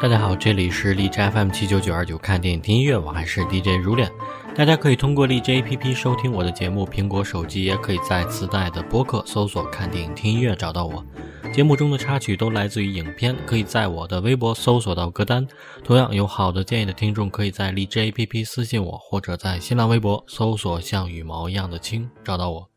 大家好，这里是荔枝 FM 七九九二九看电影听音乐，我还是 DJ 如恋。大家可以通过荔枝 APP 收听我的节目，苹果手机也可以在自带的播客搜索“看电影听音乐”找到我。节目中的插曲都来自于影片，可以在我的微博搜索到歌单。同样有好的建议的听众，可以在荔枝 APP 私信我，或者在新浪微博搜索“像羽毛一样的青”找到我。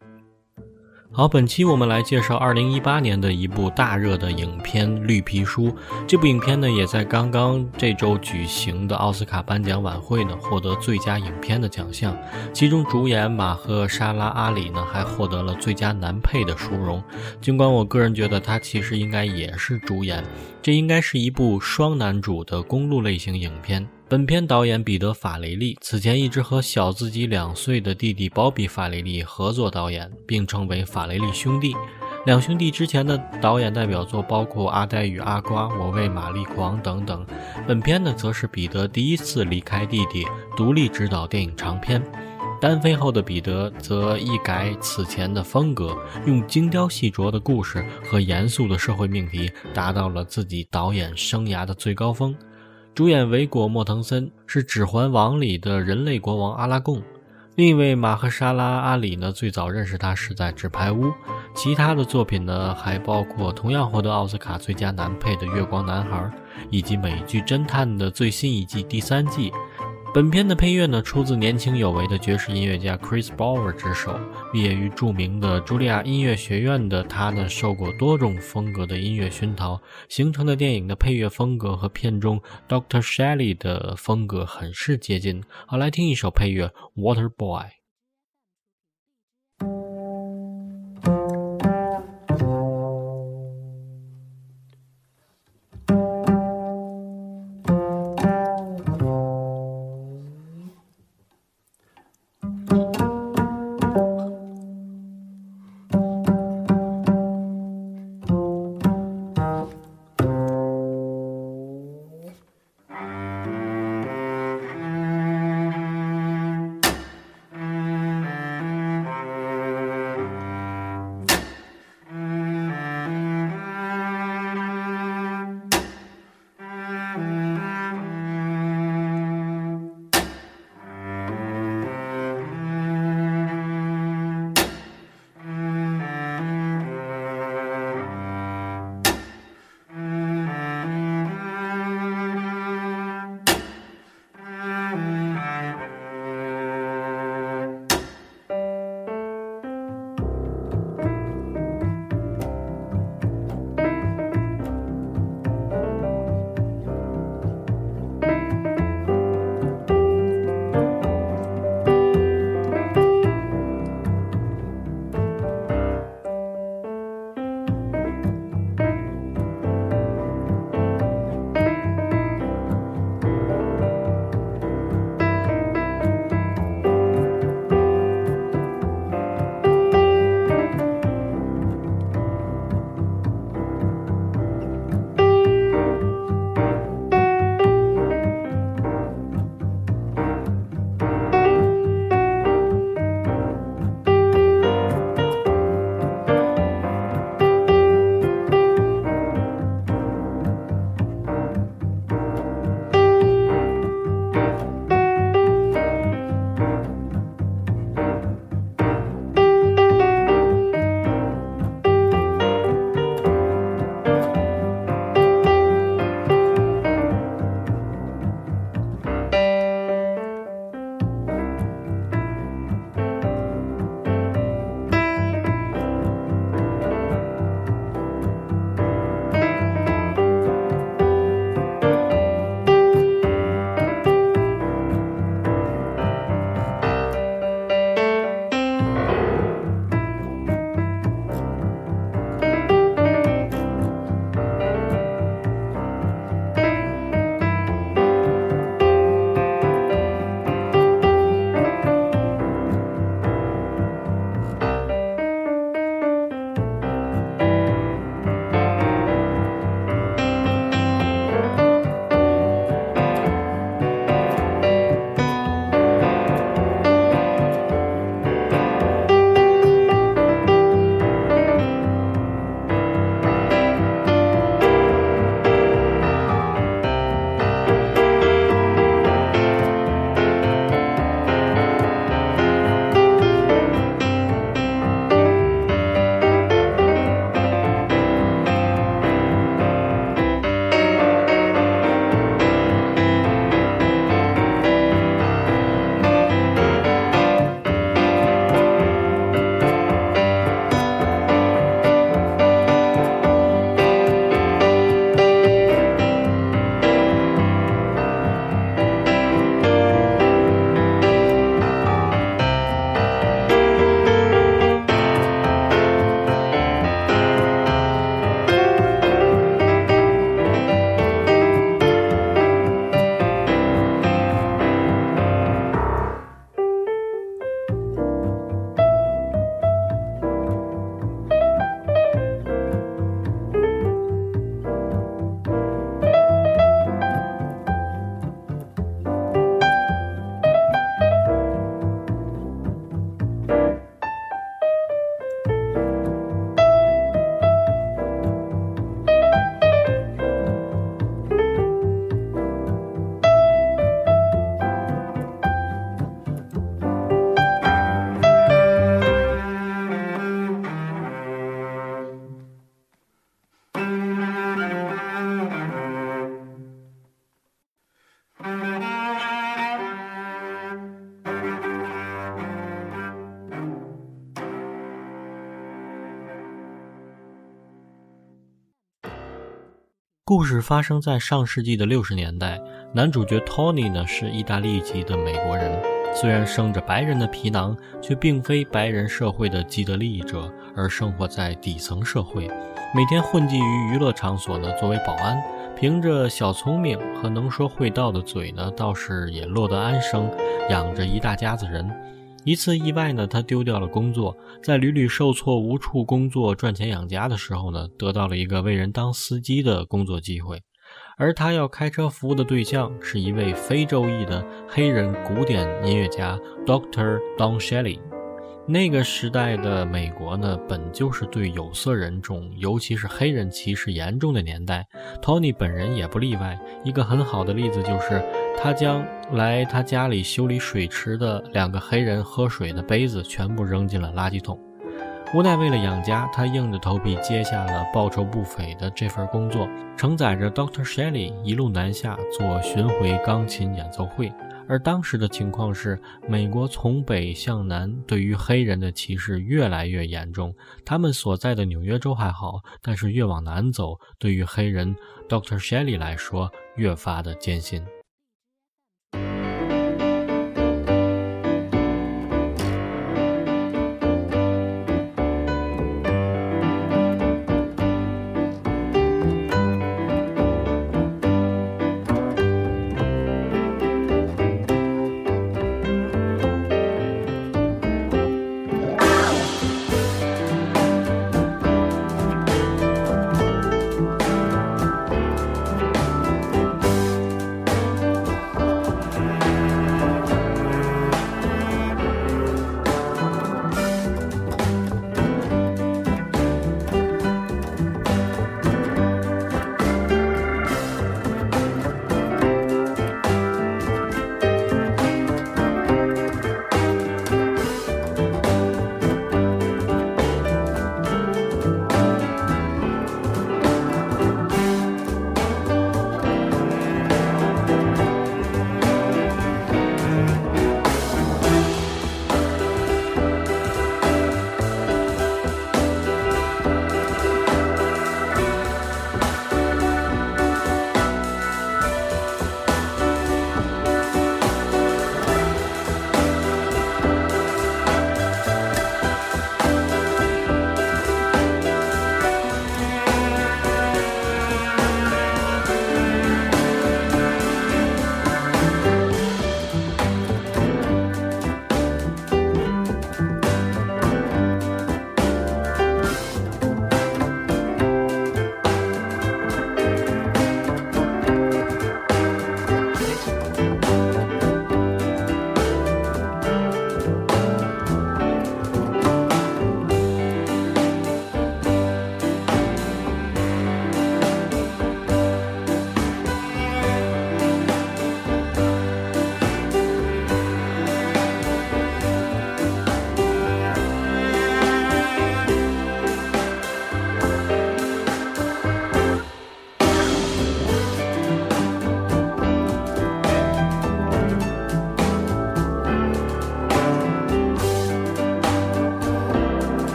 好，本期我们来介绍二零一八年的一部大热的影片《绿皮书》。这部影片呢，也在刚刚这周举行的奥斯卡颁奖晚会呢，获得最佳影片的奖项。其中主演马赫沙拉阿里呢，还获得了最佳男配的殊荣。尽管我个人觉得他其实应该也是主演，这应该是一部双男主的公路类型影片。本片导演彼得·法雷利此前一直和小自己两岁的弟弟鲍比·法雷利合作导演，并称为法雷利兄弟。两兄弟之前的导演代表作包括《阿呆与阿瓜》《我为玛丽狂》等等。本片呢，则是彼得第一次离开弟弟，独立执导电影长片。单飞后的彼得则一改此前的风格，用精雕细琢的故事和严肃的社会命题，达到了自己导演生涯的最高峰。主演维果·莫腾森是《指环王》里的人类国王阿拉贡，另一位马赫沙拉·阿里呢，最早认识他是在《纸牌屋》，其他的作品呢还包括同样获得奥斯卡最佳男配的《月光男孩》，以及美剧《侦探》的最新一季第三季。本片的配乐呢，出自年轻有为的爵士音乐家 Chris Bauer 之手。毕业于著名的茱莉亚音乐学院的他呢，受过多种风格的音乐熏陶，形成的电影的配乐风格和片中 Dr. Shelley 的风格很是接近。好，来听一首配乐《Water Boy》。故事发生在上世纪的六十年代，男主角 Tony 呢是意大利籍的美国人，虽然生着白人的皮囊，却并非白人社会的既得利益者，而生活在底层社会，每天混迹于娱乐场所呢，作为保安，凭着小聪明和能说会道的嘴呢，倒是也落得安生，养着一大家子人。一次意外呢，他丢掉了工作，在屡屡受挫、无处工作赚钱养家的时候呢，得到了一个为人当司机的工作机会。而他要开车服务的对象是一位非洲裔的黑人古典音乐家 Doctor Don Shelley。那个时代的美国呢，本就是对有色人种，尤其是黑人歧视严重的年代。Tony 本人也不例外。一个很好的例子就是。他将来他家里修理水池的两个黑人喝水的杯子全部扔进了垃圾桶。无奈为了养家，他硬着头皮接下了报酬不菲的这份工作，承载着 Doctor Shelley 一路南下做巡回钢琴演奏会。而当时的情况是，美国从北向南对于黑人的歧视越来越严重。他们所在的纽约州还好，但是越往南走，对于黑人 Doctor Shelley 来说越发的艰辛。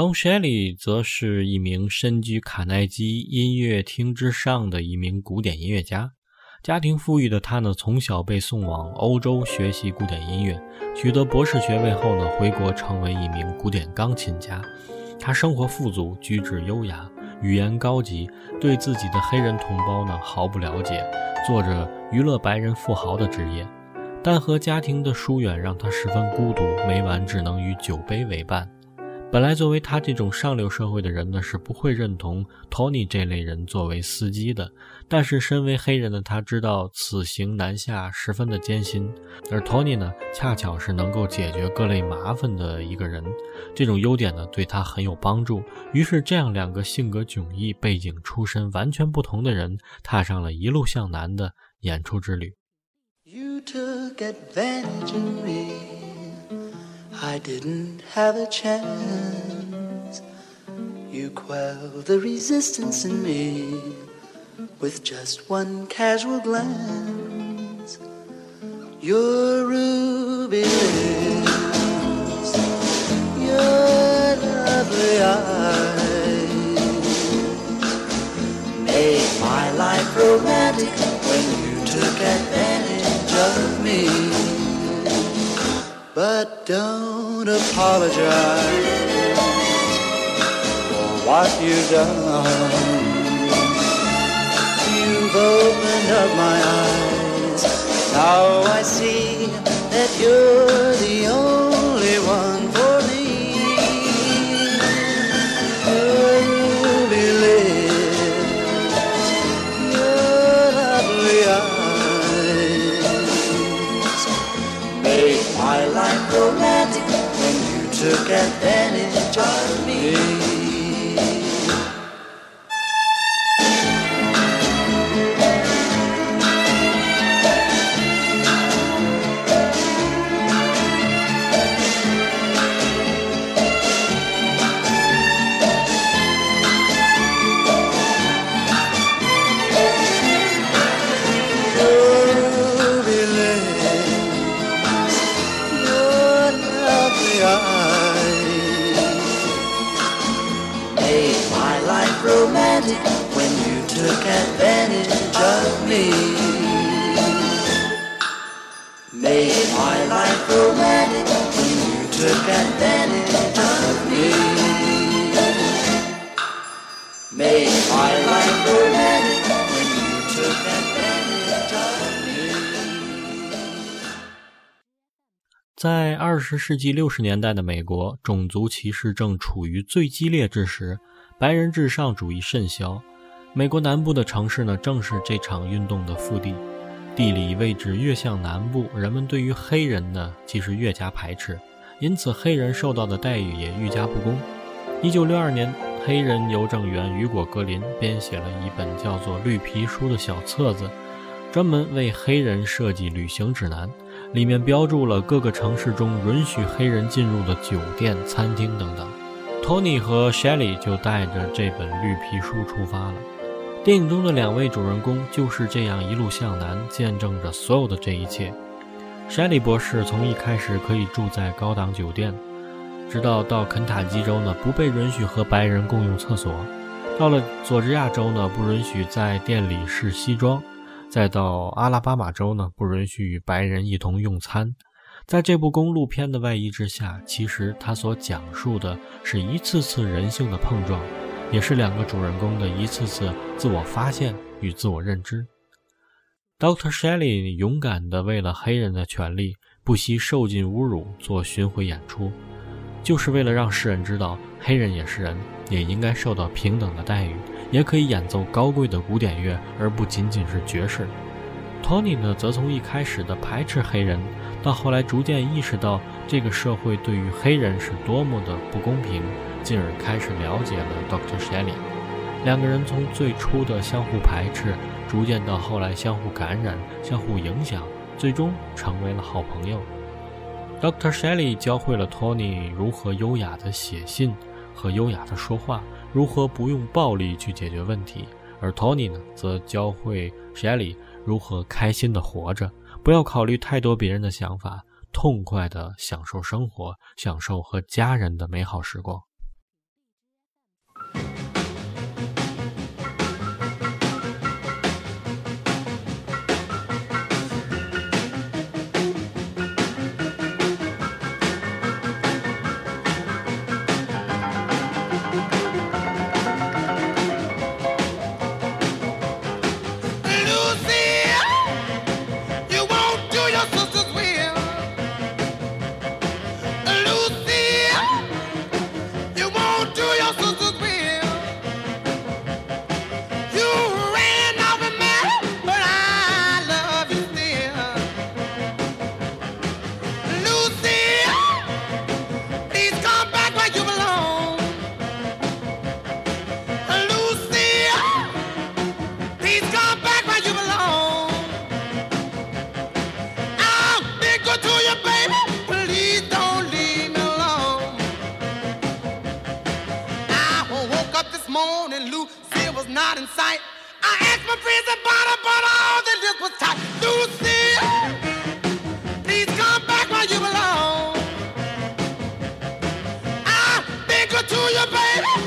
Don Shelley 则是一名身居卡耐基音乐厅之上的一名古典音乐家。家庭富裕的他呢，从小被送往欧洲学习古典音乐，取得博士学位后呢，回国成为一名古典钢琴家。他生活富足，举止优雅，语言高级，对自己的黑人同胞呢毫不了解，做着娱乐白人富豪的职业。但和家庭的疏远让他十分孤独，每晚只能与酒杯为伴。本来，作为他这种上流社会的人呢，是不会认同 Tony 这类人作为司机的。但是，身为黑人的他，知道此行南下十分的艰辛，而 Tony 呢，恰巧是能够解决各类麻烦的一个人。这种优点呢，对他很有帮助。于是，这样两个性格迥异、背景出身完全不同的人，踏上了一路向南的演出之旅。You took advantage of me. I didn't have a chance. You quelled the resistance in me with just one casual glance. Your ruby lips, your lovely eyes made my life romantic when you took advantage of me. But don't apologize for what you've done. You've opened up my eyes. Now I see that you're the only look at any joy me. 在二十世纪六十年代的美国，种族歧视正处于最激烈之时，白人至上主义甚嚣。美国南部的城市呢，正是这场运动的腹地。地理位置越向南部，人们对于黑人呢，其实越加排斥，因此黑人受到的待遇也愈加不公。一九六二年，黑人邮政员雨果·格林编写了一本叫做《绿皮书》的小册子，专门为黑人设计旅行指南，里面标注了各个城市中允许黑人进入的酒店、餐厅等等。托尼和 Shelly 就带着这本绿皮书出发了。电影中的两位主人公就是这样一路向南，见证着所有的这一切。Shelly 博士从一开始可以住在高档酒店，直到到肯塔基州呢不被允许和白人共用厕所，到了佐治亚州呢不允许在店里试西装，再到阿拉巴马州呢不允许与白人一同用餐。在这部公路片的外衣之下，其实它所讲述的是一次次人性的碰撞，也是两个主人公的一次次自我发现与自我认知。Dr. Shelley 勇敢地为了黑人的权利不惜受尽侮辱做巡回演出，就是为了让世人知道黑人也是人，也应该受到平等的待遇，也可以演奏高贵的古典乐，而不仅仅是爵士。Tony 呢，则从一开始的排斥黑人，到后来逐渐意识到这个社会对于黑人是多么的不公平，进而开始了解了 Dr. Shelley。两个人从最初的相互排斥，逐渐到后来相互感染、相互影响，最终成为了好朋友。Dr. Shelley 教会了 Tony 如何优雅地写信和优雅地说话，如何不用暴力去解决问题，而 Tony 呢，则教会 Shelly 如何开心的活着，不要考虑太多别人的想法，痛快的享受生活，享受和家人的美好时光。to you, baby.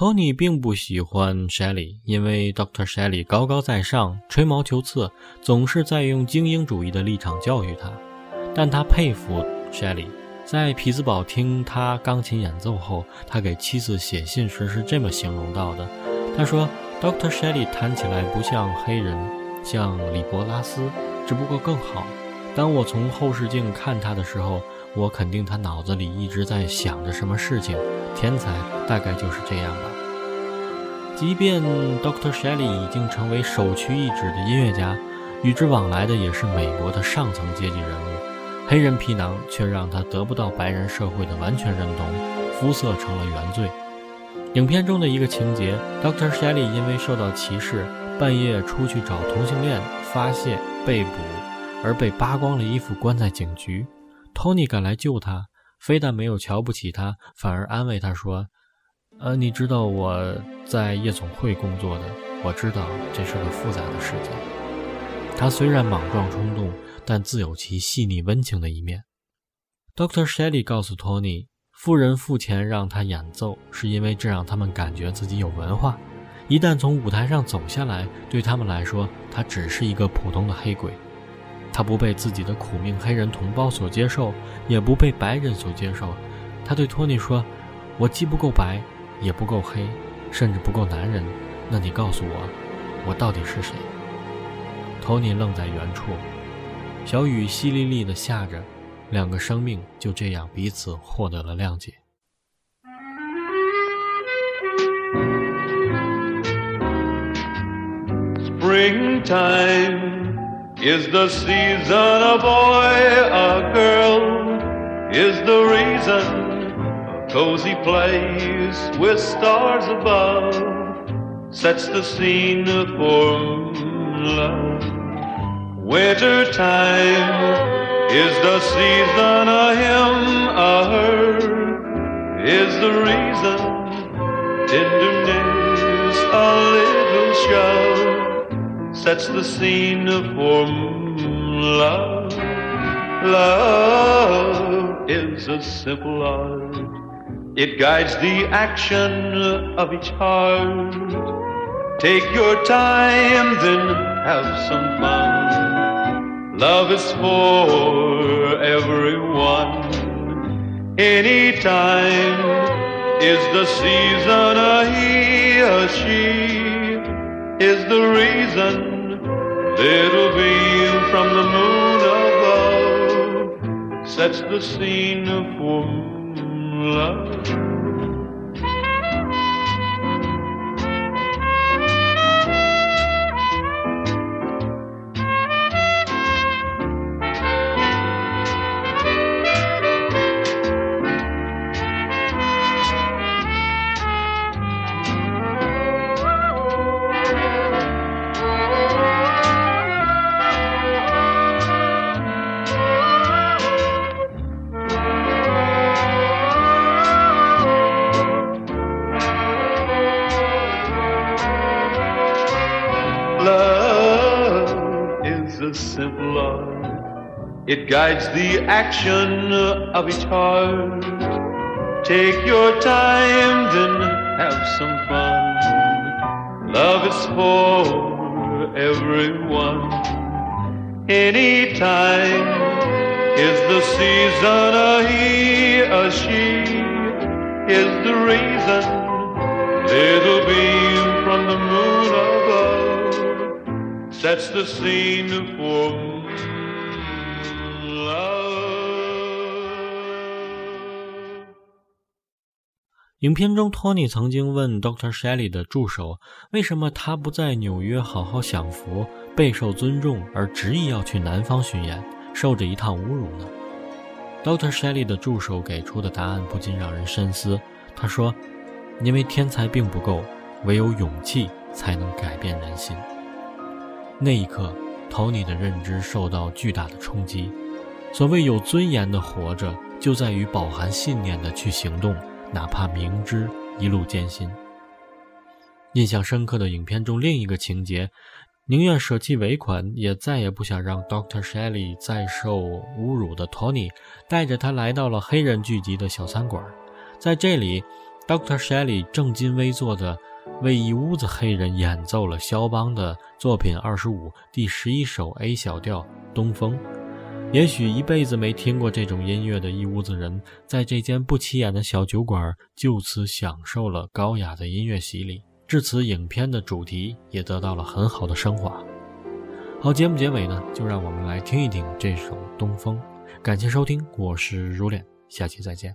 Tony 并不喜欢 Shelly，因为 Doctor Shelly 高高在上、吹毛求疵，总是在用精英主义的立场教育他。但他佩服 Shelly。在匹兹堡听他钢琴演奏后，他给妻子写信时是这么形容到的：“他说，Doctor Shelly 弹起来不像黑人，像李伯拉斯，只不过更好。当我从后视镜看他的时候。”我肯定他脑子里一直在想着什么事情，天才大概就是这样吧。即便 Dr. Shelley 已经成为首屈一指的音乐家，与之往来的也是美国的上层阶级人物，黑人皮囊却让他得不到白人社会的完全认同，肤色成了原罪。影片中的一个情节，Dr. Shelley 因为受到歧视，半夜出去找同性恋发泄被捕，而被扒光了衣服关在警局。托尼赶来救他，非但没有瞧不起他，反而安慰他说：“呃，你知道我在夜总会工作的，我知道这是个复杂的世界。”他虽然莽撞冲动，但自有其细腻温情的一面。Doctor Shelley 告诉托尼，富人付钱让他演奏，是因为这让他们感觉自己有文化。一旦从舞台上走下来，对他们来说，他只是一个普通的黑鬼。他不被自己的苦命黑人同胞所接受，也不被白人所接受。他对托尼说：“我既不够白，也不够黑，甚至不够男人。那你告诉我，我到底是谁？”托尼愣在原处。小雨淅沥沥地下着，两个生命就这样彼此获得了谅解。Springtime. Is the season a boy, a girl? Is the reason a cozy place with stars above? Sets the scene for love. Winter time is the season a him, a her is the reason tenderness, a little shove sets the scene for love. Love is a simple art. It guides the action of each heart. Take your time, then have some fun. Love is for everyone. Anytime is the season a he, a she is the reason Little beam from the moon above sets the scene for love. It guides the action of each heart. Take your time, then have some fun. Love is for everyone. Anytime is the season a he, a she is the reason. Little beam from the moon above sets the scene for 影片中，托尼曾经问 Dr. Shelley 的助手，为什么他不在纽约好好享福、备受尊重，而执意要去南方巡演，受着一趟侮辱呢？Dr. Shelley 的助手给出的答案不禁让人深思。他说：“因为天才并不够，唯有勇气才能改变人心。”那一刻，托尼的认知受到巨大的冲击。所谓有尊严的活着，就在于饱含信念的去行动。哪怕明知一路艰辛。印象深刻的影片中另一个情节，宁愿舍弃尾款，也再也不想让 Doctor Shelley 再受侮辱的 Tony，带着他来到了黑人聚集的小餐馆。在这里 Doctor Shelley 正襟危坐的为一屋子黑人演奏了肖邦的作品二十五第十一首 A 小调《东风》。也许一辈子没听过这种音乐的一屋子人，在这间不起眼的小酒馆，就此享受了高雅的音乐洗礼。至此，影片的主题也得到了很好的升华。好，节目结尾呢，就让我们来听一听这首《东风》。感谢收听，我是如脸，下期再见。